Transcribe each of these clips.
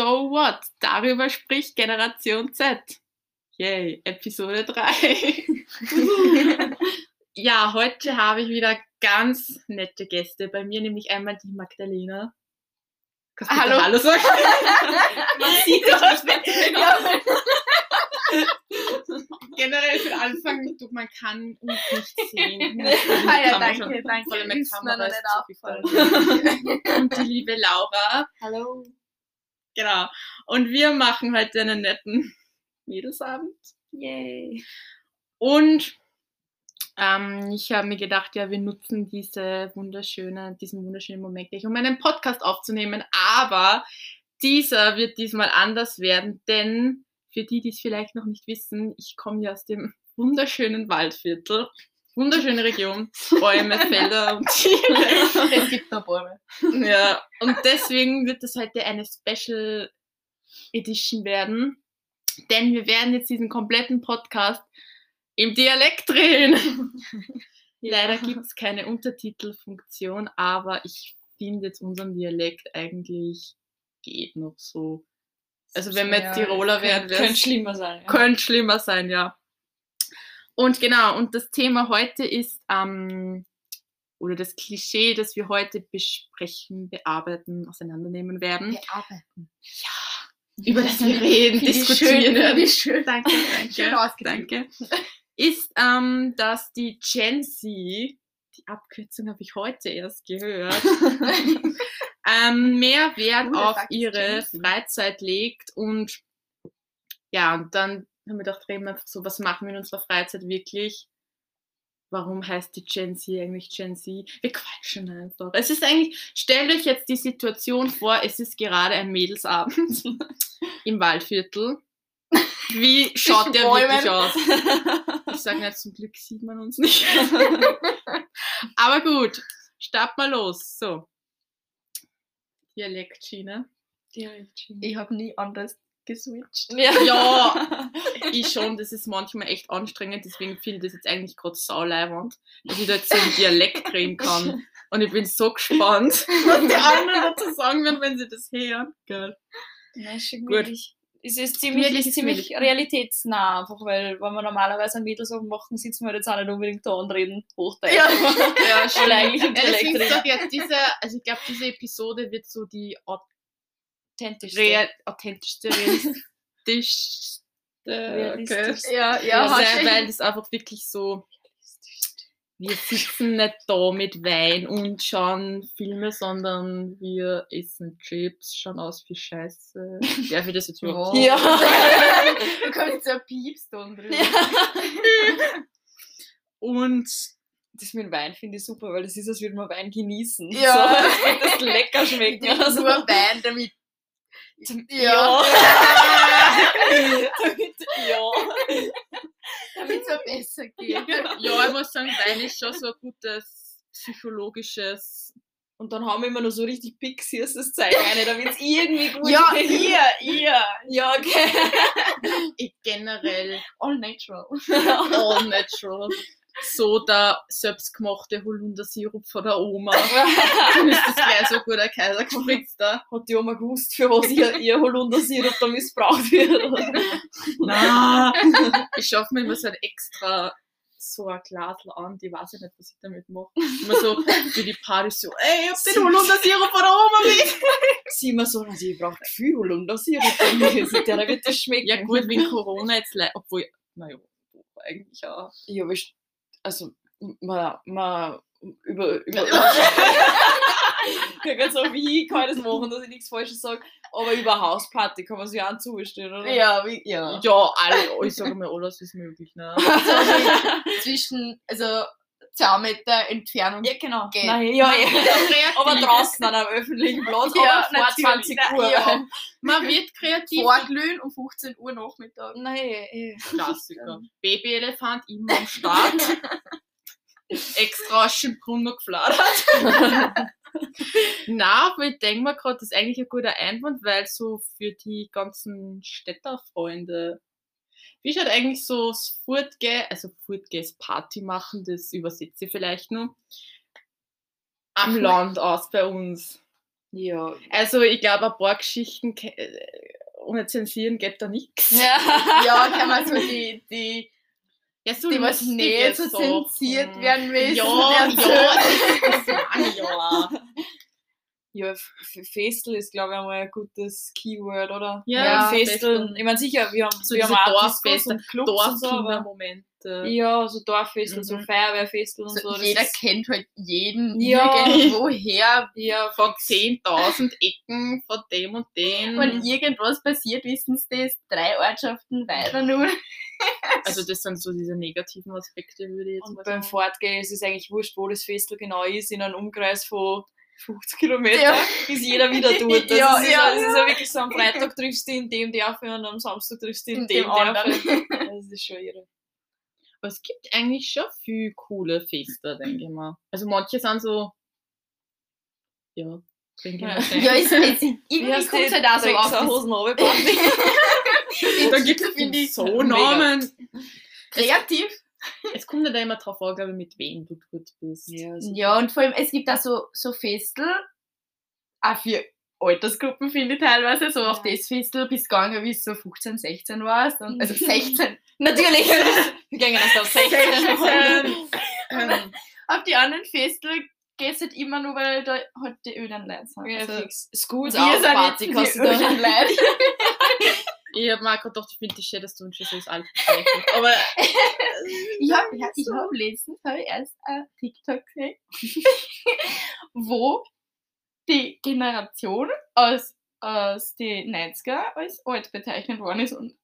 So what? Darüber spricht Generation Z. Yay, Episode 3. ja, heute habe ich wieder ganz nette Gäste bei mir, nämlich einmal die Magdalena. Hallo. Hallo sagen. Man sieht dich nicht. Ja. Generell für Anfang, du, man kann uns nicht sehen. Ah ja, danke, schon. danke. Vor allem mit Kamera ist. Und die liebe Laura. Hallo. Genau. Und wir machen heute einen netten Mädelsabend. Yay. Und ähm, ich habe mir gedacht, ja, wir nutzen diese wunderschöne, diesen wunderschönen Moment gleich, um einen Podcast aufzunehmen. Aber dieser wird diesmal anders werden, denn für die, die es vielleicht noch nicht wissen, ich komme ja aus dem wunderschönen Waldviertel. Wunderschöne Region, Bäume, Felder und Tiere. Es gibt noch Bäume. Ja, und deswegen wird das heute eine Special Edition werden, denn wir werden jetzt diesen kompletten Podcast im Dialekt drehen. Leider gibt es keine Untertitelfunktion, aber ich finde jetzt unseren Dialekt eigentlich geht noch so. Also wenn wir jetzt Tiroler wären, wäre Könnte es schlimmer sein. Ja. könnte schlimmer sein, ja. Und genau, und das Thema heute ist, ähm, oder das Klischee, das wir heute besprechen, bearbeiten, auseinandernehmen werden. Bearbeiten. Über das wir reden, Wie diskutieren schön, werden. wie schön. Danke, danke. Schön danke. Ist, ähm, dass die Gen Z, die Abkürzung habe ich heute erst gehört, ähm, mehr Wert Cool, auf ihre. Freizeit legt und ja, und dann haben wir gedacht, reden wir einfach so, was machen wir in unserer Freizeit wirklich? Warum heißt die Gen Z eigentlich Gen Z? Wir quatschen einfach. Es ist eigentlich, stellt euch jetzt die Situation vor, es ist gerade ein Mädelsabend im Waldviertel. Wie schaut der Bäumen. wirklich aus? Ich sage nicht, zum Glück sieht man uns nicht. Aber gut, start mal los. So. Dialektschiene. Ich habe nie anders geswitcht. Ja. Ja, ich schon, das ist manchmal echt anstrengend, deswegen finde ich das jetzt eigentlich gerade sauleiwand, dass ich da jetzt so einen Dialekt reden kann. Und ich bin so gespannt, was die anderen dazu sagen werden, wenn sie das hören. Geil. Ist schon Gut. Es ist ziemlich, ist ziemlich realitätsnah, einfach weil, wenn wir normalerweise ein Mädelsabend machen, sitzen wir jetzt auch nicht unbedingt da und reden Hochdeutsch. Ja, Weil eigentlich im Ja, deswegen Dialekt ich jetzt, diese, also ich glaube, diese Episode wird so die authentisch. real, authentischste, realistischste, okay. Ja, Ja, ja, hast weil, das einfach wirklich so, wir sitzen nicht da mit Wein und schauen Filme, sondern wir essen Chips, schauen aus wie Scheiße. Darf ich das jetzt überhaupt? Ja. Du kannst so ein Piepston drüber. Und Das mit Wein finde ich super, weil das ist, als würde man Wein genießen. Ja. So, würde das lecker schmecken. Ja, Also, nur Wein, damit. Ja. Ja. Damit, ja. Damit es mir besser geht. ja, ich muss sagen, Wein ist schon so ein gutes psychologisches. Und dann haben wir immer noch so richtig Pixies das Zeug rein, damit es irgendwie gut Ja, schmeckt. ihr, ihr. Ja, okay. Ich generell All natural. all natural. So der selbstgemachte Holundersirup von der Oma. Dann ist das gleich so gut ein Kaiser gespritzt da. Hat die Oma gewusst, für was ihr, ihr Holundersirup da missbraucht wird? Na, ich schaffe mir immer so ein extra so ein Glas an, die weiß ich nicht, was ich damit mache. Immer so für die Party so, ey, ich hab den Holundersirup von der Oma mit. Sie immer so, also ich brauche viel Holundersirup. Der wird das schmecken. Ja gut, wegen Corona jetzt, le- obwohl, naja, eigentlich auch. Ja, aber ich, also, man, man, über, über, ich kann so wie kann ich das machen, dass ich nichts Falsches sage, aber über Hausparty kann man sich auch zustellen, oder? Ja, wie, ja. Ja, alle, ich sage mal, alles ist möglich, ne? Zwischen, also, 10 Meter Entfernung. Ja, genau. Geht. Nein, ja, ja. Aber draußen an einem öffentlichen Platz, Ja, aber vor natürlich. 20 Uhr. Ja. Man wird kreativ. Vorglühen um 15 Uhr Nachmittag. Nein, eh. Klassiker. Babyelefant immer am Start. Extra aus Schönbrunn noch gefladert. Na, aber ich denke mir gerade, das ist eigentlich ein guter Einwand, weil so für die ganzen Städterfreunde, wie schaut eigentlich so das Furtge, also Furtge ist Party machen, das übersetze ich vielleicht nur, am Land aus bei uns? Ja. Also ich glaube, ein paar Geschichten äh, ohne zensieren geht da nichts. Ja. Ja, kann man so die, die, Ja, so die was nicht so zensiert werden müssen. Ja, ja, das meine ich ja. Ja, Festel ist, glaube ich, einmal ein gutes Keyword, oder? Ja, ja Festeln. Ich meine, sicher, wir haben, So wir haben Dorffeste, und Clubs und so, Dorfkindermomente. ja, so Dorffestel, so Mhm. Feuerwehrfestel und so. So, jeder kennt halt jeden Ja. irgendwoher. ja, Von 10.000 Ecken, von dem und dem. Wenn irgendwas passiert, wissen sie das drei Ortschaften weiter nur. Also das sind so diese negativen Aspekte, würde ich jetzt Und mal beim sagen. Fortgehen ist es eigentlich wurscht, wo das Festel genau ist, in einem Umkreis von 50 Kilometer Ja. ist jeder wieder dort. Das Ja, ist, ja, ja, das ist ja wirklich so, am Freitag triffst du in dem Dorf und am Samstag triffst du in, In dem, dem anderen. Das ist schon irre. Aber es gibt eigentlich schon viel coole Feste, denke ich mal. Also manche sind so, ja, denke ich Ja. mal. Ja, es, es, irgendwie hast kommt halt auch so auf. Da gibt finde es ich so. Namen. Kreativ. Es kommt ja immer drauf an, glaube ich, mit wem du dort bist. Ja, also Ja, und vor allem, es gibt auch so, so Festel, auch für Altersgruppen, finde ich teilweise, so auf Ja. das Festel bis gegangen, wie du so 15, 16 warst. Und, also 16. Natürlich. Wir gehen erst auf 16. 16. Ähm, auf die anderen Festel geht es halt immer nur, weil da halt die öden Leute sind. Ja, Also. Schools auch Party, jetzt kannst die ich habe mir auch gedacht, ich finde das schön, dass du uns schon so als alt bezeichnest. Aber Ich habe ja, ich hab letztens hab ich erst ein TikTok gesehen, wo die Generation aus, aus den 90er als alt bezeichnet worden ist. Und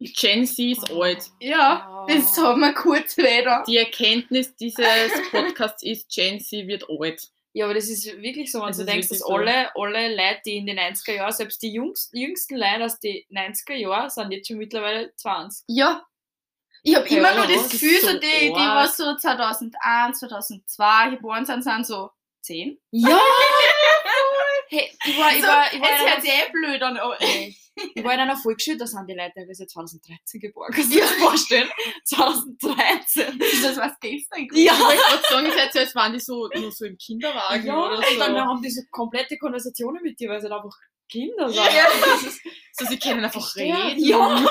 Gen Z ist alt. ja, Ah. das haben wir kurz wieder. Die Erkenntnis dieses Podcasts ist, Gen Z wird alt. Ja, aber das ist wirklich so, wenn du denkst, dass wirklich so. alle, alle Leute, die in den 90er Jahren, selbst die jüngsten, jüngsten Leute aus den 90er Jahren, sind jetzt schon mittlerweile 20. Ja. Ich habe Ja, immer nur das Gefühl, so, die, die was so 2001, 2002 geboren sind, sind so 10. Ja! hey, ich war, ich So, war, ich war, einer, sich eh blöd an. aber- ich war in einer Volksschule, da sind die Leute teilweise 2013 geboren. Kannst du dir das vorstellen? 2013. Das war's gestern. Ja! Ich wollte gerade sagen, ist so, als waren die so, nur so im Kinderwagen Ja, oder und dann so. haben die so komplette Konversationen mit dir, weil sie halt einfach Kinder sind. Ja. Ist, So, sie können einfach Ja. reden. Ja!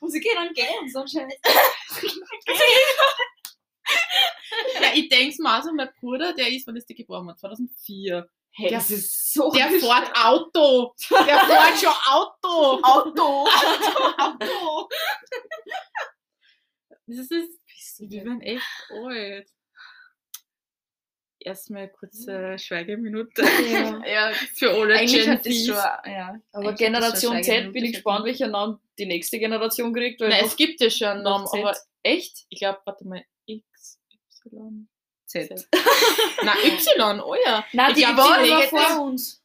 Und sie gehen dann gehen, so ein Scheiß. Ja, ich denke mal, also mein Bruder, der ist, wann ist der geboren? worden? 2004. Hey, Der- das ist so Der fährt Auto. Der fährt schon Auto. Auto. Auto. Das ist, wir werden echt alt. Erstmal kurze Schweigeminute Ja. Ja, für alle eigentlich Gen Zs. schon, ja. Aber Generation Z bin ich gespannt, welcher Namen die nächste Generation kriegt. Weil Nein, es gibt ja schon einen Namen, aber echt? ich glaube, warte mal, Y, Z. Nein, Y, oh ja. Ich die glaub, war die immer nächste- vor uns.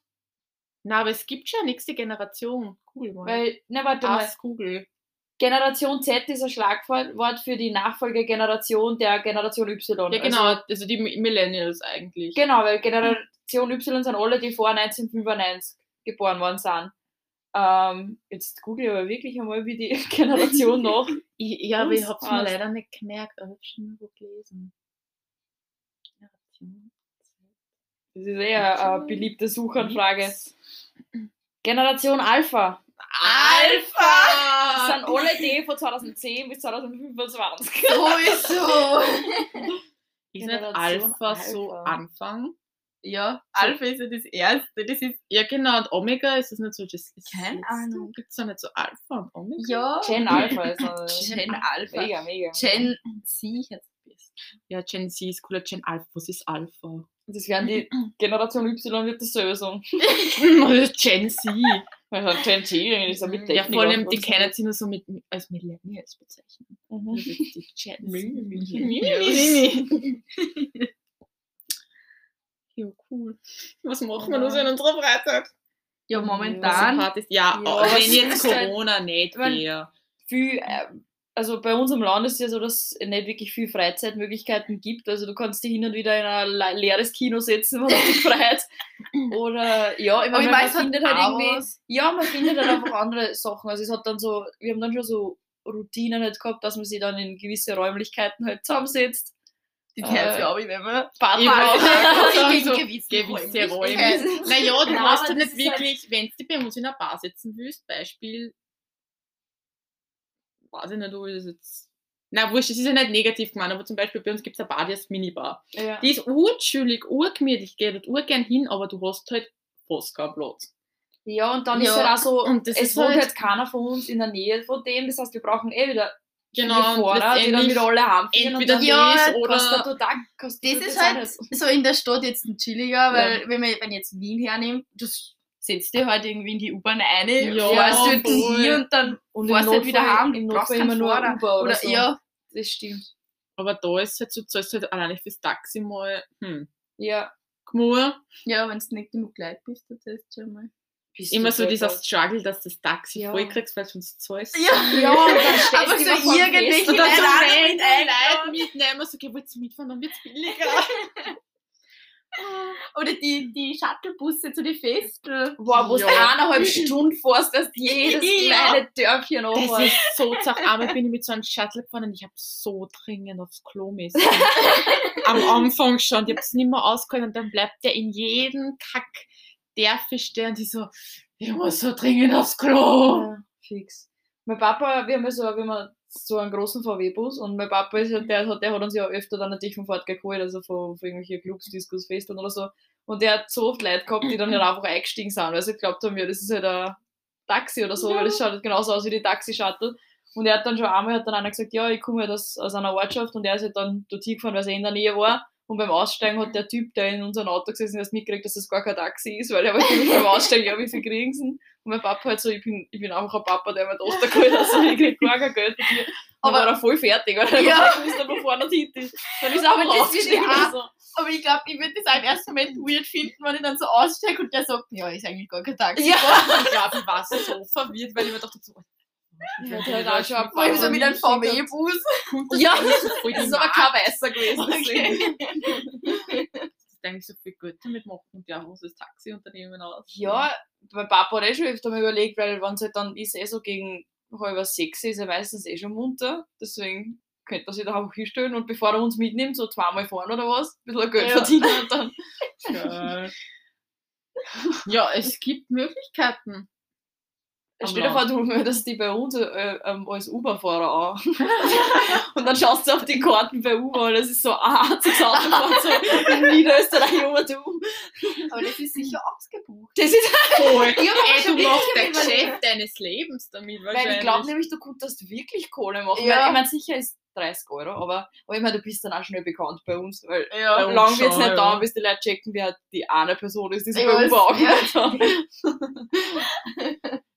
Na, aber es gibt schon eine nächste Generation. Cool, mal. Weil, ne, warte mal. Google. Generation Z ist ein Schlagwort für die Nachfolgegeneration der Generation Y. Ja, genau, also, die Mi- Millennials eigentlich. Also, genau, weil Generation Y sind alle, die vor 1995 geboren worden sind. Ähm, jetzt google ich aber wirklich einmal, wie die Generation noch. Ich, ja, aber ich Uns hab's mir leider nicht gemerkt, aber ich hab's schon mal gelesen. Das ist eher eine beliebte Suchanfrage. Generation Alpha. Alpha! Das sind alle die von 2010 bis 2025. Sowieso. Ist nicht Generation Alpha, so Alpha. Anfang? Ja, Alpha ist ja das erste. Das ist, Ja, genau, und Omega ist das nicht so das ist Keine Ahnung. Gibt's da nicht so Alpha und Omega? ja. Gen Alpha ist eine Gen Alpha. Mega, mega. Gen Z jetzt. Ja, Gen Z ist cooler, Gen Alpha, was ist Alpha? Das werden die Generation Y wird das selber sagen. Gen Z. Also Gen T ist ja mit Ja, Technik vor allem, die kennen sie nur so mit, als Millennials bezeichnen. Mhm. Ist die Gen. Z. Ja, cool. Was machen wir Ja. noch so in unserer Freizeit? Ja, momentan. so? Ja, Ja, aber wenn jetzt ist halt- Corona nicht wäre. Viel, äh, also bei uns im Land ist es ja so, dass es nicht wirklich viel Freizeitmöglichkeiten gibt. Also du kannst dich hin und wieder in ein le- leeres Kino setzen, was dich freut. Oder ja, ich meine, ich man weiß halt findet halt irgendwie. was. Ja, man findet halt einfach andere Sachen. Also es hat dann so, wir haben dann schon so Routinen halt gehabt, dass man sich dann in gewisse Räumlichkeiten halt zusammensetzt, Die Äh, Herz, glaube ich, wenn man Partner Ich nicht, so gewisse. Räume. Naja, du musst aber ja das nicht halt- wirklich, wenn du bei uns in einer Bar sitzen willst, Beispiel, weiß ich nicht, wo ich das jetzt. Na, wurscht, das ist ja nicht negativ gemeint, aber zum Beispiel bei uns gibt es eine Bar, die heißt Minibar. Ja. Die ist urchillig, urgemütlich, geht dort urgern hin, aber du hast halt fast keinen Platz. Ja, und dann Ja, ist halt auch so, und das es wohnt halt- halt keiner von uns in der Nähe von dem, das heißt, wir brauchen eh wieder Genau, Fahrer, die dann wieder alle heimfahren. entweder und dann Ja, das kostet oder. total, kostet Das ist halt nicht. so in der Stadt jetzt ein chilliger, weil wenn man wenn ich jetzt Wien hernimmt, du setzt dir halt irgendwie in die U-Bahn ein, Ja, fährst du voll. hier und dann Und fährst halt wieder heim, im du brauchst immer nur Fahrer. Uber oder, oder so. ja, Das stimmt. Aber da ist halt so, zahlst halt alleine fürs Taxi mal, hm, Ja. Gmur. ja, wenn du nicht genug Leid bist, dann zahlst du schon mal. Bist Immer du so dieser halt. Struggle, dass du das Taxi Ja. voll kriegst, weil du sonst zahlst. Ja, Ja, stellst Aber du so irgendwie random mit Leute einladen. mitnehmen, so, okay, wollt ihr mitfahren, dann wird's billiger. Oder die, die Shuttlebusse zu den Festen. Boah, wo du Ja. eineinhalb Stunden fährst, dass jedes Ja. kleine Dörfchen Das anfährst. ist so zach. Einmal bin ich mit so einem Shuttle gefahren und ich habe so dringend aufs Klo müssen. Am Anfang schon. Ich habe es nicht mehr ausgehalten und dann bleibt der in jedem Kack Dörfer stehen und die so, ich muss so dringend aufs Klo. Ja, fix. Mein Papa, wir haben so, wir haben so einen großen VW-Bus und mein Papa ist ja, der, hat- der hat uns ja öfter dann natürlich von Fahrt geholt, also von, von irgendwelchen Clubs, Discos, Festen oder so. Und der hat so oft Leute gehabt, die dann halt einfach eingestiegen sind, weil sie geglaubt haben, ja, das ist halt ein Taxi oder so, weil das schaut halt genauso aus wie die Taxi-Shuttle. Und er hat dann schon einmal hat dann einer gesagt, ja, ich komme halt aus, aus einer Ortschaft und er ist halt dann dorthin gefahren, weil er in der Nähe war. Und beim Aussteigen hat der Typ, der in unserem Auto gesessen ist, mitgekriegt, dass das gar kein Taxi ist, weil er wollte nämlich beim Aussteigen, ja, wie viel kriegen sie? Und mein Papa halt so, ich bin, ich bin einfach ein Papa, der mir Tochter geholt hat, also ich krieg gar kein Geld dafür. Dann Aber- war er voll fertig, weil er Ja. ja. wusste, wo vorne und hinten ist. Dann ist er Aber einfach das wird ausgestiegen. ja und so. Aber ich glaube, ich würde das auch im ersten Moment weird finden, wenn ich dann so aussteige und der sagt, ja, ist eigentlich gar kein Taxi. Ja. Ich glaube, ich war so verwirrt, weil ich mir dachte, so, Ja, der hat auch schon ein Vor allem so mit einem VW-Bus. das Ja, so Das ist aber kein Weißer gewesen. deswegen. dass du eigentlich so viel Geld damit machen und ja, was das Taxiunternehmen aus. Ja, mein Papa hat eh schon öfter mal überlegt, weil wenn es halt dann ist, eh so gegen halb sechs ist er meistens eh schon munter. Deswegen könnte er sich da einfach hinstellen und bevor er uns mitnimmt, so zweimal fahren oder was, ein bisschen Geld Ja. verdienen und dann. Ja, es gibt Möglichkeiten. Am Stell dir vor, du meldest dich bei uns äh, ähm, als Uber-Fahrer an. und dann schaust du auf die Karten bei Uber und es ist so ein einziges Autofahrt so in Niederösterreich Obertum. Aber das ist sicher ausgebucht. Das ist Voll. Ich hab Ey, du machst überlegt. Geschäft deines Lebens damit Weil wahrscheinlich. ich glaube nämlich, du könntest wirklich Kohle machen. Ja. Weil, ich meine, sicher ist 30 Euro, aber, aber ich meine, du bist dann auch schnell bekannt bei uns. Weil ja, ja, lang wird es nicht ja. dauern, bis die Leute checken, wer die eine Person ist, die sich Ich bei Uber angemeldet hat.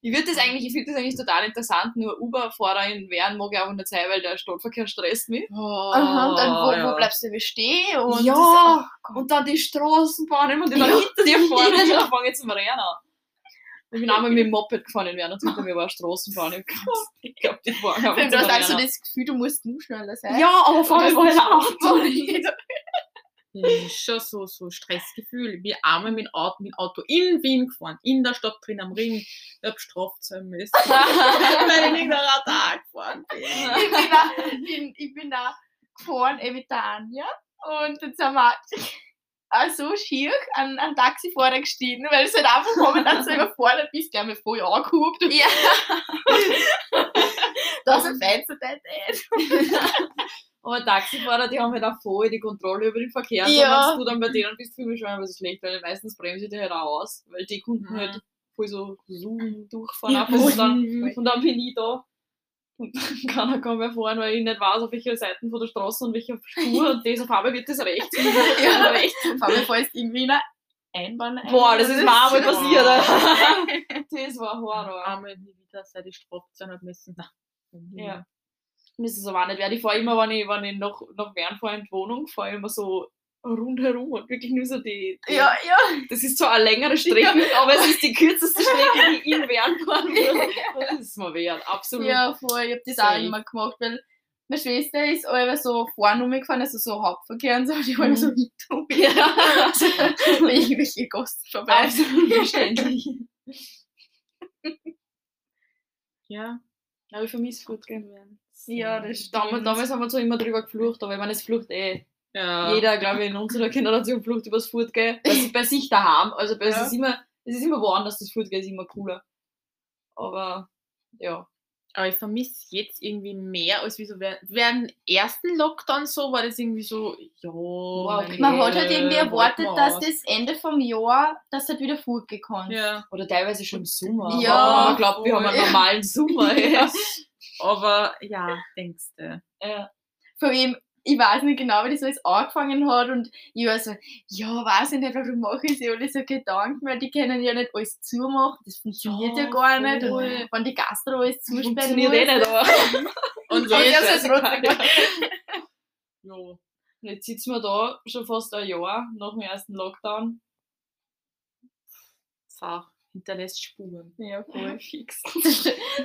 Ich würde das eigentlich, ich finde das eigentlich total interessant, nur Uber-Fahrerin werden mag ich auch nicht sein, weil der Stadtverkehr stresst mich. Oh, Aha, und dann wo, ja. wo bleibst du bestehen? Und Ja. das, oh. Und dann die Straßenbahnen und die dann Ja. hinter dir fahren und dann fange ich zum Rennen an. Ich bin einmal mit dem Moped gefahren in Wien und hinter mir war eine Straßenbahn. Ich glaub, Ich glaube, die fahren einfach du hast also das Gefühl, du musst nur schneller sein. Ja, aber vor allem war ich auch. Das ist schon so, so Stressgefühl. Wir einmal mit dem Auto, mit Auto in Wien gefahren, in der Stadt drin am Ring. Ich hab Strafe zahlen müssen, weil ich in der Radar gefahren bin. ich, bin da, bin, ich bin da gefahren, eben mit der Anja. Und dann sind wir so schier an, an Taxifahrer gestiegen, weil es halt einfach momentan so überfordert bist, der mich voll angehupt. Und Ja. das ist ein Fenster, nicht. Aber Taxifahrer, die haben halt auch voll die Kontrolle über den Verkehr. Ja. Und wenn du dann bei denen bist, fühle ich mich schon ein bisschen schlecht, weil meistens bremse ich die halt auch aus, weil die Kunden Mhm. halt voll so zoom durchfahren. Ja, und, dann, und dann bin ich da. Und dann kann er mehr fahren, weil ich nicht weiß, auf welcher Seite von der Straße und welcher Spur und auf einmal wird das rechts. Ja. rechts. Allem fällst irgendwie in eine Einbahn ein. Boah, das ist mir einmal passiert. Das war Horror. Einmal wieder seit ich Strafe zahlen hab müssen. Ja. Das ist aber auch nicht wert. Ich fahre immer, wenn ich, wenn ich nach, nach Wern fahre in die Wohnung, fahre ich immer so rundherum und wirklich nur so die. die Ja, ja. Das ist zwar eine längere Strecke, aber es ist die kürzeste Strecke, die ich in Wern fahren würde. Das ist mir wert, absolut. Ja, voll. Ich hab das auch immer gemacht, weil meine Schwester ist aber so vorne umgefahren, also so Hauptverkehr und so, die wollen Mhm. so hinter mir. Ja. Also, irgendwelche Kosten vorbei. Absolut verständlich. Ja. Aber ich vermisse Food gehen werden. Ja, das Damals, stimmt. damals haben wir so immer drüber geflucht, aber ich meine, es flucht eh Ja. Jeder, glaube ich, in unserer Generation flucht übers Fortgehen. Bei, sich- bei sich daheim. Also bei, Ja. es, ist immer, es ist immer woanders, das Fortgehen ist immer cooler. Aber ja. Aber ich vermisse jetzt irgendwie mehr als wie so während, während dem ersten Lockdown so war das irgendwie so, ja, okay. Man hat halt irgendwie warte erwartet, dass das Ende vom Jahr, dass halt wieder fortgekommen Ja, Oder teilweise schon im Sommer. Ja, Aber man glaubt, wir haben einen normalen Sommer. ja. aber ja, denkst du. Ja. Vor allem, ich weiß nicht genau, wie das alles angefangen hat und ich war so, ja, weiß ich nicht, warum mache ich sich alle so Gedanken, weil die können ja nicht alles zumachen, das funktioniert ja, Ja, gar nicht. Und wenn die Gastro alles zusperren Funktioniert eh nicht, aber. Und so trotzdem. ja. Und Jetzt sitzen wir da schon fast ein Jahr nach dem ersten Lockdown. Sach, hinterlässt Spuren. Ja, voll. Fix.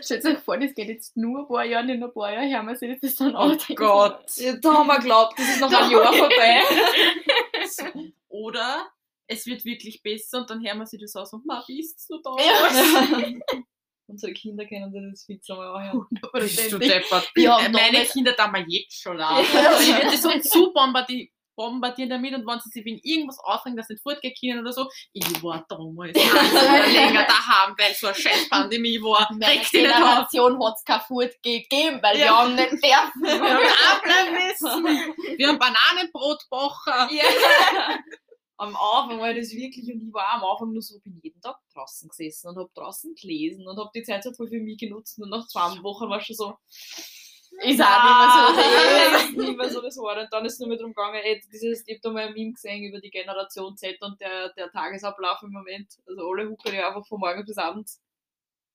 Stellt euch vor, das geht jetzt nur ein paar Jahre, in ein paar Jahren hören wir sich das dann Oh an. Gott. Ja, da haben wir geglaubt, das ist noch ein Jahr vorbei. Oder es wird wirklich besser und dann hören wir sich das aus und ma, wie ist's noch da? Ja. Unsere Kinder kennen das fix einmal anhören. Bist du deppert. Ja, Meine Kinder da mal jetzt schon lachen. Ja. Ich werde so zu bombardieren, bombardieren damit und wenn sie sich wegen irgendwas aufregen, dass sie nicht fortgehen können oder so, ich war damals länger daheim, weil so eine scheiß Pandemie war. In auf. Generation hat es kein Food gegeben, weil wir Ja. haben nicht dürfen. Wir haben müssen. Wir haben Bananenbrot gebacken. Ja. Am Anfang war das wirklich, und ich war am Anfang nur so, bin jeden Tag draußen gesessen und habe draußen gelesen und habe die Zeit so voll für mich genutzt und nach zwei Wochen war schon so, Ist auch nicht mehr so. das ist nicht mehr so das war. Und dann ist es nur mehr darum gegangen, ey, dieses, ich habe da mal ein Meme gesehen über die Generation Z und der, der Tagesablauf im Moment. Also alle hucken ja einfach von morgens bis abends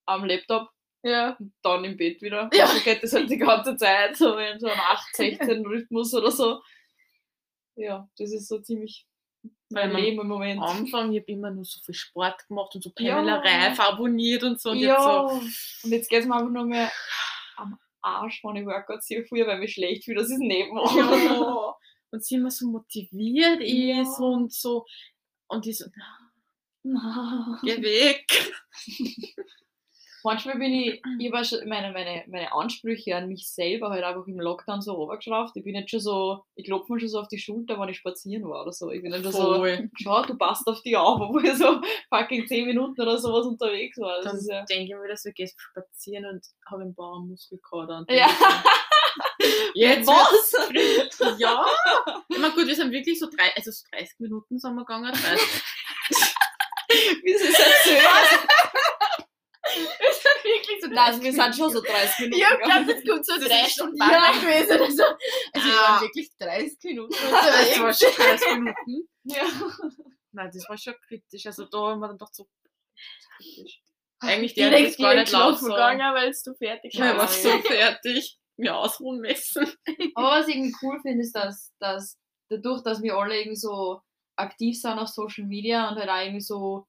am Laptop Ja. und dann im Bett wieder. Ja. So geht das halt die ganze Zeit, so in so einem 8-16-Rhythmus oder so. Ja, das ist so ziemlich mein Leben im Moment. Am Anfang, ich habe immer nur so viel Sport gemacht und so Ja. Pamela Reif abonniert und so. Und ja, jetzt so, und jetzt geht es mir einfach nur mehr am Arsch, wenn ich Workouts sehe. Früher, weil mich schlecht fühle, dass ich es nicht mache. ja. Und sie immer so motiviert Ja. ist und so. Und ich so, Nein. geh weg. Manchmal bin ich, ich schon meine, meine, meine Ansprüche an mich selber halt einfach im Lockdown so runtergeschraubt. Ich bin jetzt schon so, ich klopfe mir schon so auf die Schulter, wenn ich spazieren war oder so. Ich bin dann so, schau, du passt auf die auf, obwohl ich so fucking 10 Minuten oder sowas unterwegs war. Das Dann ist ja, denke ich mir, dass wir gehen spazieren und habe einen Bauernmuskelkater. Ja. Jetzt Was? Ja. Na gut, wir sind wirklich so drei, also so 30 Minuten sind wir gegangen. 30. Wie sie es erzählt. Das ist wirklich so Nein, wir sind schon so 30 Minuten Ich hab gegangen. geglaubt, es kommt so Das drei ist- Stunden ja. gewesen oder so. Also wir waren wirklich 30 Minuten Das war unterwegs. schon 30 Minuten. Ja. Nein, das war schon kritisch. Also da haben wir dann doch so kritisch. Eigentlich die Direkt jetzt gar nicht laut sagen. gegangen, weil du fertig Ich war warst. so fertig. Mir ausruhen müssen. Aber was ich irgendwie cool finde, ist, dass, dass dadurch, dass wir alle irgendwie so aktiv sind auf Social Media und halt auch irgendwie so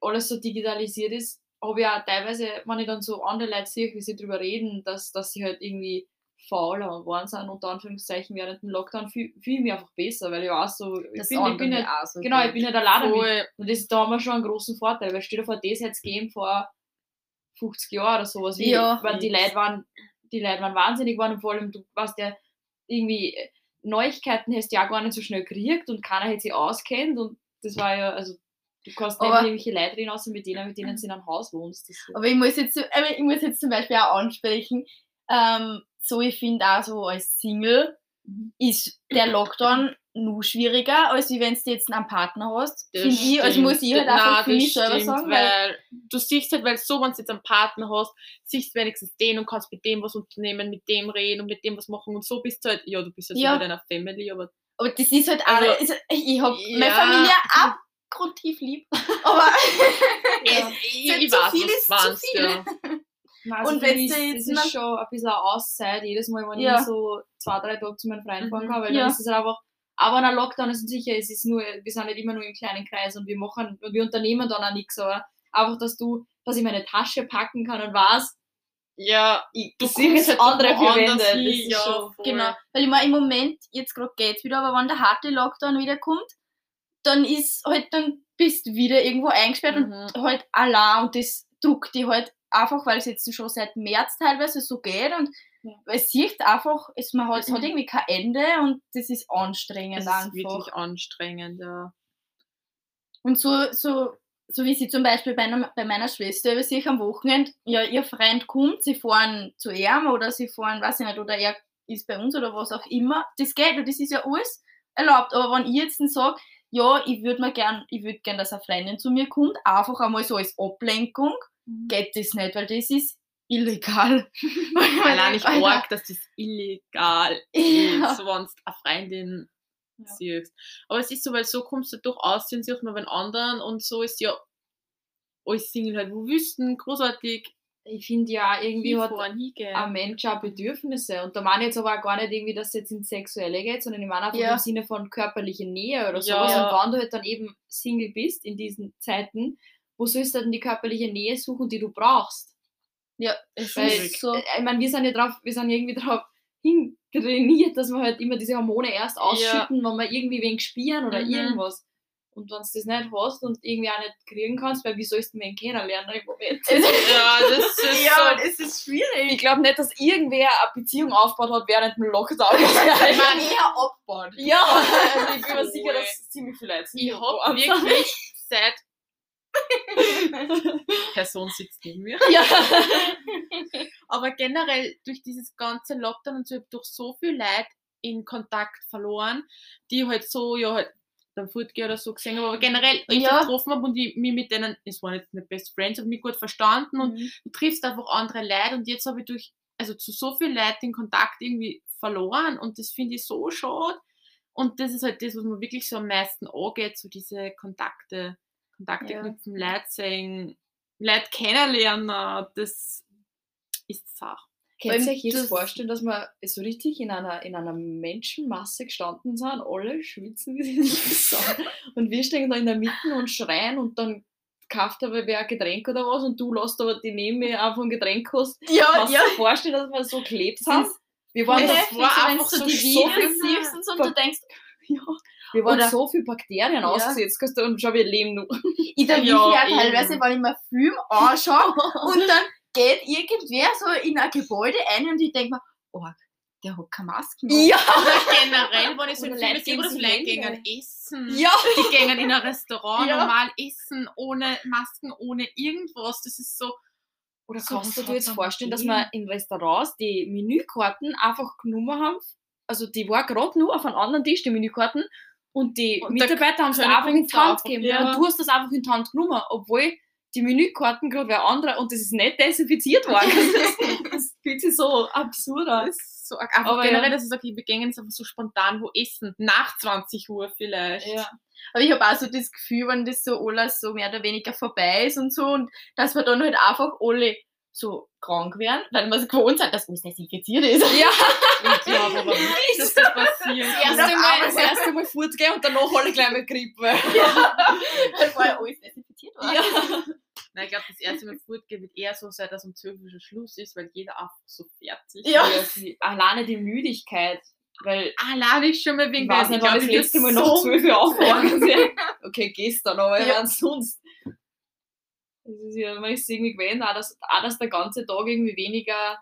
alles so digitalisiert ist, habe auch teilweise, wenn ich dann so andere Leute sehe, wie sie drüber reden, dass, dass sie halt irgendwie fauler geworden sind, unter Anführungszeichen, während dem Lockdown, fühle fühl ich mich einfach besser, weil ich auch so, ich bin, ich bin nicht, auch so genau, ich bin nicht alleine damit. Voll. Und das, da haben wir schon einen großen Vorteil, weil stell dir vor, das hätte es gegeben vor 50 Jahren oder sowas. Wie, Ja. weil die Leute waren, die Leute waren wahnsinnig geworden und vor allem, du warst ja irgendwie, äh, Neuigkeiten hast du ja gar nicht so schnell gekriegt und keiner hätte sie auskennt und das war ja, also du kannst nicht Aber- irgendwelche Leute reden, außer mit denen, mit denen du in einem Haus wohnst. Aber ich muss jetzt, aber ich muss jetzt zum Beispiel auch ansprechen, ähm, so ich finde auch so als Single Mhm. ist der Lockdown nur schwieriger, als wenn du jetzt einen Partner hast. Finde ich, also muss ich halt einfach für das mich selber sagen, weil weil du siehst halt, weil so, wenn du jetzt einen Partner hast, siehst du wenigstens den und kannst mit dem was unternehmen, mit dem reden und mit dem was machen und so bist du halt, ja, du bist halt Ja. bei deiner Family, aber aber das ist halt auch, Also, also, ich habe meine ja. Familie abgrundtief lieb, aber ja. zu- ich, ich zu weiß, viel ist zu viel. ja. Nein, also Und wenn ist- jetzt das ist schon ein bisschen eine Auszeit, jedes Mal, wenn Ja. ich so zwei, drei Tage zu meinem Freund fahren Mhm. kann, weil Ja. dann ist es halt einfach, aber ein Lockdown ist sicher, es ist nur, wir sind nicht immer nur im kleinen Kreis und wir machen, und wir unternehmen dann auch nichts, aber einfach, dass du, dass ich meine Tasche packen kann und was, Ja, ich, du das sind kommst jetzt halt andere verwendet. Das hin, ist ja, schon, voll. Genau, weil ich meine, im Moment, jetzt gerade geht's wieder, aber wenn der harte Lockdown wieder kommt, dann ist halt, dann bist du wieder irgendwo eingesperrt Mhm. und halt allein und das druckt dich halt einfach, weil es jetzt schon seit März teilweise so geht und Ja. Es sieht einfach, es, man hat, es Mhm. hat irgendwie kein Ende und das ist anstrengend Es ist einfach. wirklich anstrengend, ja. Und so, so, so wie sie zum Beispiel bei, einer, bei meiner Schwester über sich am Wochenende, ja, ihr Freund kommt, sie fahren zu ihm oder sie fahren, weiß ich nicht, oder er ist bei uns oder was auch immer. Das geht und das ist ja alles erlaubt. Aber wenn ich jetzt sage, ja, ich würde mir gern, ich würde gern, dass eine Freundin zu mir kommt, einfach einmal so als Ablenkung, geht das nicht, weil das ist illegal. Allein nicht Alter, arg, dass das illegal Ja. ist, wenn du eine Freundin Ja. siehst. Aber es ist so, weil so kommst du durch Aussehen, sieht man bei den anderen und so ist ja als Single halt, wo wüssten, großartig, Ich finde ja, irgendwie hat hinfahren, ein Mensch auch Bedürfnisse. Und da meine ich jetzt aber auch gar nicht irgendwie, dass es jetzt ins Sexuelle geht, sondern ich meine einfach Ja. im Sinne von körperliche Nähe oder Ja. sowas. Und wenn du halt dann eben Single bist in diesen Zeiten, wo sollst du dann die körperliche Nähe suchen, die du brauchst? Ja, es Weil, ist so. äh, ich meine, wir sind ja drauf, wir sind ja irgendwie drauf hintrainiert, dass wir halt immer diese Hormone erst ausschütten, wenn wir irgendwie wen spielen oder Mhm. irgendwas. Und wenn du das nicht hast und irgendwie auch nicht kriegen kannst, weil wie sollst du wen kennenlernen im Moment? ja, das ist Ja, so. es ist schwierig. Ich glaube nicht, dass irgendwer eine Beziehung aufgebaut hat während dem Lockdown. Ich ja, meine, eher abbaut. also ich bin mir sicher, dass ziemlich viele Leute Ich habe wirklich seit. Person sitzt neben mir. Ja. Aber generell durch dieses ganze Lockdown und so, ich hab durch so viel Leute in Kontakt verloren, die halt so, ja, halt beim Fortgehen oder so gesehen haben, aber generell ich Ja. getroffen habe und ich mich mit denen, es waren jetzt nicht Best Friends, habe mich gut verstanden und Mhm. du triffst einfach andere Leute und jetzt habe ich durch, also zu so vielen Leuten den Kontakt irgendwie verloren und das finde ich so schade. Und das ist halt das, was mir wirklich so am meisten angeht, so diese Kontakte, Kontakte Ja. knüpfen, Leute sehen, Leute kennenlernen, das ist Sache. Könnt ihr Weil euch jetzt vorstellen, dass wir so richtig in einer, in einer Menschenmasse gestanden sind, alle schwitzen wie Sau. Und wir stehen da in der Mitte und schreien und dann kauft aber wer ein Getränk oder was und du lässt aber die neben mir einfach ein Getränk hast. Ja, Kannst du ja. dir vorstellen, dass wir so haben? Das Wir waren, Nee, wenn einfach so die so Videos viel- und so du denkst, ja, wir waren Oder- so viele Bakterien Ja. ausgesetzt kannst du, und schau, wir leben noch. ich erwische Ja, ja, teilweise, wenn ich mir Film anschaue und dann geht irgendwer so in ein Gebäude ein und ich denke mir, oh, der hat keine Maske mehr. Ja! Oder generell, wenn ich so Leute Filme sehe, geben wo das sich Leute gehen essen. Ja! Die gehen in ein Restaurant Ja. normal essen, ohne Masken, ohne irgendwas. Das ist so. Oder So, kannst du dir jetzt man vorstellen, dass wir in Restaurants die Menükarten einfach genommen haben? Also die war gerade nur auf einem anderen Tisch, die Menükarten, und die Und Mitarbeiter haben es einfach in die Hand gegeben. ja. Und du hast das einfach in die Hand genommen, obwohl die Menükarten gerade wer andere und das ist nicht desinfiziert worden. das, das fühlt sich so absurd an. Ist so Aber generell, ja. dass ich sage, wir gehen jetzt einfach so spontan wo essen. Nach 20 Uhr vielleicht. Ja. Aber ich habe auch so das Gefühl, wenn das so alles so mehr oder weniger vorbei ist und so und dass wir dann halt einfach alle so krank werden, weil wir es gewohnt sind, dass alles desinfiziert ist. ja. Ich glaube aber nicht, dass das passiert. Das erste, Mal, das erste Mal fortgehen und danach alle gleich mit Grippe. weil vorher alles desinfiziert war. Ja. Nein, ich glaube, das erste Mal fortgehen wird eher so sein, dass um 12 Uhr schon Schluss ist, weil jeder einfach so fertig Ja. ist. die, alleine die Müdigkeit, weil Allein ich schon mal wegen Ich weiß nicht, wann glaub, das ich letzte Mal bin noch so 12 Uhr aufgewacht bin. Okay, gestern, aber Ja. sonst. Das ist ja, man ist irgendwie gewöhnt, auch dass, auch, dass der ganze Tag irgendwie weniger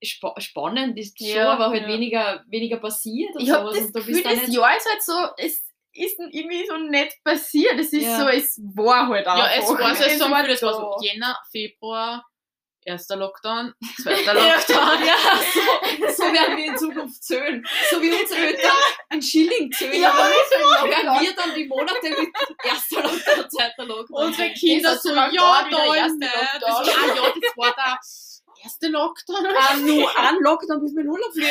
spa spannend ist, schon, Ja, aber halt ja. weniger, weniger passiert. Und Ich habe das du Gefühl, das Jahr ist halt so, es ist irgendwie so nicht passiert. Es ist Ja. so, es war halt einfach. Ja, es war so, Es so war das war so. Jänner, Februar, erster Lockdown, zweiter Lockdown. ja, so, so werden wir in Zukunft zählen. So wie unsere Eltern ein Schilling zählen. Ja, aber so werden wir dann die Monate mit erster Lockdown, zweiter Lockdown. Unsere. Kinder Das so, ja, da erste nicht. Das, ah, ja, das war der erste Lockdown. Ah, nur ein Lockdown, bis wir in Urlaub fliegen.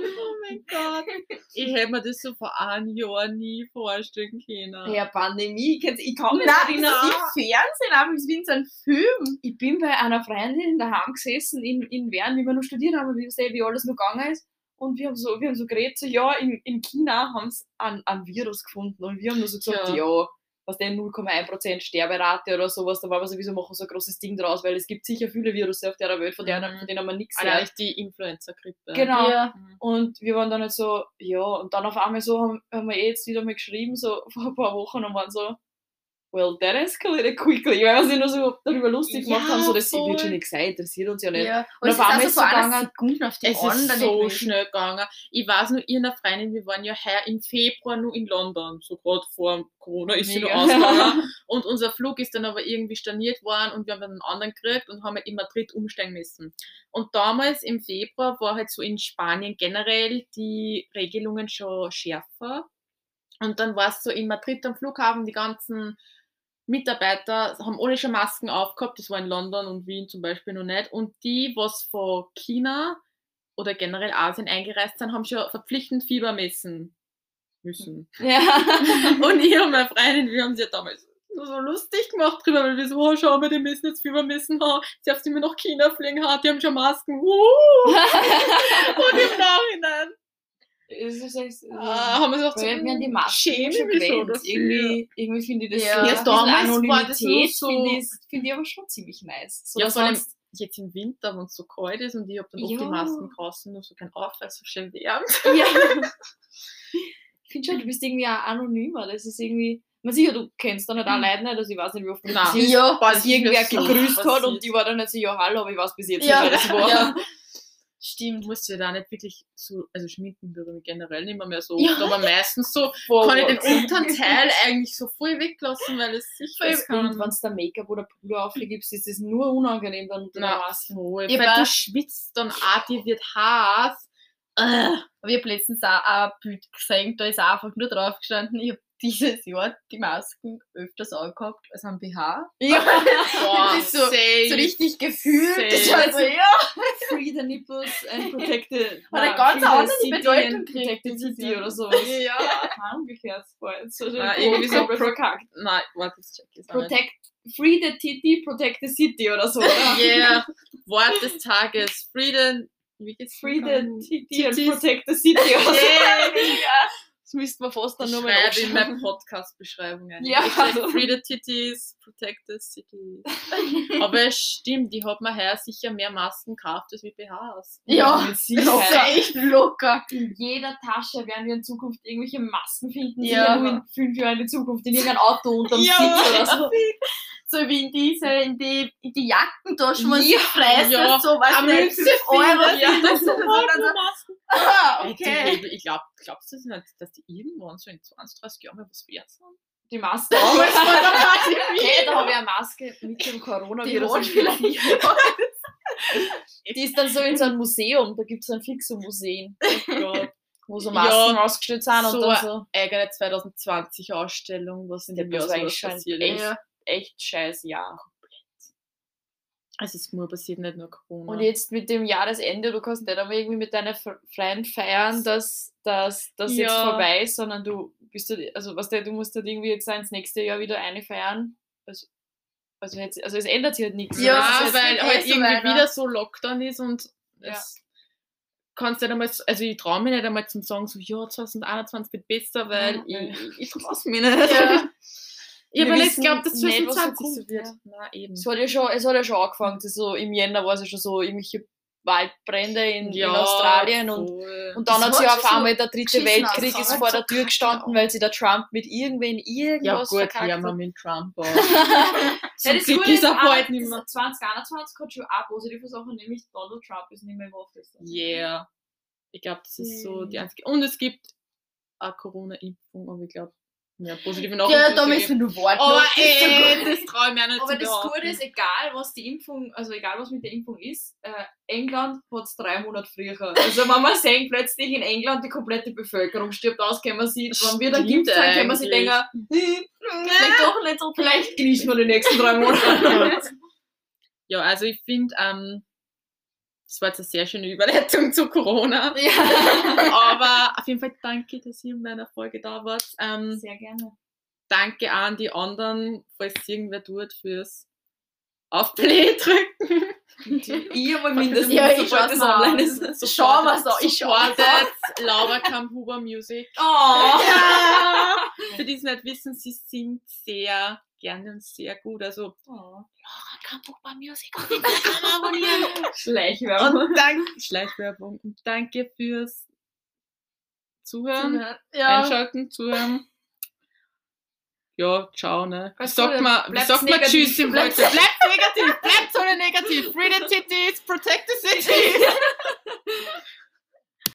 Oh mein Gott. Ich hätte mir das so vor einem Jahr nie vorstellen können. Ja, Pandemie, ich kann mich Nein, erinnern, das ich, Fernsehen, aber es wie in so einem Film. ich bin bei einer Freundin daheim gesessen in, in Wern, wie wir noch studiert haben und ich sehe, wie alles noch gegangen ist. Und wir haben so, wir haben so geredet, so, ja, in, in China haben sie einen, einen Virus gefunden. Und wir haben nur so gesagt, Ja. ja, was denn 0,1% Sterberate oder sowas, da war wir sowieso machen so ein großes Ding draus, weil es gibt sicher viele Virus auf der Welt, von denen, Mhm. von denen man nichts Allein hört. die Influenza-Grippe. Genau. Ja. Mhm. Und wir waren dann halt so, ja, und dann auf einmal so haben, haben wir eh jetzt wieder mal geschrieben, so vor ein paar Wochen und waren so, well, that escalated quickly, weil wir sich nur so darüber lustig gemacht Ja, haben, so, das voll. wird schon nichts sein, interessiert uns ja nicht. Ja. Und Und es ist auf einmal also ist es einer gegangen, auf die Es anderen ist so gewesen. schnell gegangen. Ich weiß nur, ihr und eine Freundin, wir waren ja heuer im Februar nur in London, so gerade vor Corona ist sie noch ausgegangen. Und unser Flug ist dann aber irgendwie storniert worden und wir haben dann einen anderen gekriegt und haben halt in Madrid umsteigen müssen. Und damals im Februar war halt so in Spanien generell die Regelungen schon schärfer. Und dann war es so in Madrid am Flughafen, die ganzen Mitarbeiter haben alle schon Masken aufgehabt, das war in London und Wien zum Beispiel noch nicht. Und die, was von China oder generell Asien eingereist sind, haben schon verpflichtend Fieber messen müssen. ja. Und ich und meine Freundin, wir haben sie ja damals so lustig gemacht drüber, weil wir so, oh, schau mal, die müssen jetzt Fieber messen, ha, sie haben immer nach China fliegen, ha, die haben schon Masken, uh. Und im Nachhinein Es ist echt, äh, haben wir so, weil wir an die Masken schon dafür. Irgendwie, irgendwie finde ich das Ja. so, Ja, damals Anonymität so- finde ich, finde ich aber schon ziemlich nice. So, Ja, vor allem jetzt im Winter, wenn es so kalt ist und ich habe dann oft die Ja. Masken draußen, nur so kein Aufweis, so schön wärmt. Ja. ich finde schon, du bist irgendwie auch anonymer. Das ist irgendwie. Man sicher, du kennst dann halt auch Leute nicht, also ich weiß nicht, wie oft Nein. siehst, Ja, dass irgendwer ist gegrüßt hat und die war dann nicht so, ja hallo, aber ich weiß bis jetzt Ja. nicht, wer das war. Ja. Stimmt, musst du ja da nicht wirklich so, also schminken würde ich generell nicht mehr, mehr so, Ja. aber meistens so, Voll kann ich den unteren Teil eigentlich so voll weglassen, weil es sich Und fest kann. wenn du da Make-up oder Puder aufgibst, ist das nur unangenehm dann unter Maske. voll. Ich Weil du schwitzt dann auch, dir wird heiß. Äh, ich habe letztens auch ein Bild gesehen, da ist einfach nur drauf gestanden, ich habe dieses Jahr die Masken öfters angehabt als am BH. Ja. boah, Das ist so- safe. So richtig gefühlt. Das war so, ja. Free the nipples and protect the... Hat eine ganz free the andere city Bedeutung and gekriegt, Protect the city oder sowas. Ja. Ah, Umgekehrt. So den irgendwie so verkackt. Nein, warte, das check ich. Protect... Free the titty, protect the city oder so, oder? Yeah, Wort des Tages. Frieden. Wie geht's? Free the titty and protect the city oder so. Yeah. Das müssten wir fast dann Ich nur mal schreibe in aufschreiben. meine Podcast-Beschreibung ein. Ja. Ich sag, Free the titties, protect the cities. Aber es stimmt, ich habe mir heuer sicher mehr Masken gekauft als wie BHs. Ja, Sicherheit. locker, echt locker. In jeder Tasche werden wir in Zukunft irgendwelche Masken finden, die Ja. nur in fünf Jahren in Zukunft in irgendein Auto unterm Ja. Sitz oder so. So wie in diese, in die, in die Jackentaschen, wo Ja, sie fressen, ja. so was Am liebsten 5 Euro. ja. das ist so, dann ah, okay. Ich glaube, glaubst du nicht, dass die irgendwann so in 20, 30 Jahren mal was wert sind? Die Maske. Damals war da Okay, da habe ich eine Maske mit dem Coronavirus. Die. Die ist dann so in so einem Museum, da gibt es ein Fixo-Museum, wo so Ja, Masken ausgestellt sind und so dann so. eigene 2020 Ausstellung, was in dem Jahr Das so schon passiert ist. Echt scheiß Jahr. Es ist nur passiert, nicht nur Corona. Und jetzt mit dem Jahresende, du kannst nicht einmal irgendwie mit deinen Fre- Freunden feiern, dass das jetzt Ja. vorbei ist, sondern du bist du, also was du, du musst halt irgendwie jetzt ins nächste Jahr wieder eine feiern. Also, also, jetzt, also es ändert sich halt nichts. Ja, jetzt- weil halt irgendwie weiter. wieder so Lockdown ist und Ja. es kannst nicht einmal, also ich traue mich nicht einmal zum sagen, so, ja, 2021 wird besser, weil Ja. ich, ich traue es mir nicht. Ja. Ich habe nicht geglaubt, dass nicht, was so 2020 so kommt, wird. ja. Na eben. Es hat ja schon, es hat ja schon angefangen, das so im Jänner war es ja schon so irgendwelche Waldbrände in, in Australien und, voll. und dann Das hat sich auf so einmal der dritte geschissen Weltkrieg ist ausgeschaut. vor der Tür gestanden, weil sie der Trump mit irgendwen ja irgendwas gut, verkackt ja, mit Trump auch. Ja, Zum das Glück ist aber, bald nicht mehr. das 2021 hat schon auch positive Sachen, nämlich Donald Trump ist nicht mehr im Office. Yeah. Ich glaube, das ist so die einzige. Und es gibt eine Corona-Impfung, aber ich glaube, ja, positive Ja, Nachrichten. da müssen wir nur warten. Aber Das ist so ey, gut. das traue ich mir auch nicht Aber das. Gute ist, egal was die Impfung, also egal was mit der Impfung ist, äh, England hat es drei Monate früher. Also wenn man sehen, plötzlich in England die komplette Bevölkerung stirbt aus, können wir sie, wenn wir dann geimpft sind, können wir sie eigentlich. denken, hm, vielleicht doch nicht so, vielleicht genießen wir die nächsten drei Monate. Ja, also ich finde, ähm, das war jetzt eine sehr schöne Überleitung zu Corona. ja. Aber auf jeden Fall danke, dass ihr in meiner Folge da wart. Ähm, Sehr gerne. danke auch an die anderen, falls es irgendwer tut, fürs auf Play drücken. Ich aber mindestens, Ja, ich sobald das mal online ist. Schauen wir's doch, ich schau Supportet Lauberkamp Huber Music. Oh. Ja! Für die es nicht wissen, sie singt sehr gerne und sehr gut. Also Lauberkamp Huber Music auf Instagram abonnieren. Schleichwerbung. Und danke, Schleichwerbung. Und danke fürs Zuhören, Ja. Einschalten, Zuhören. ja, ciao, ne? Wie sagt man, wie sagt man. Tschüss im Deutschen? Bleibt negativ, bleibt so negativ. Free the titties, protect the city.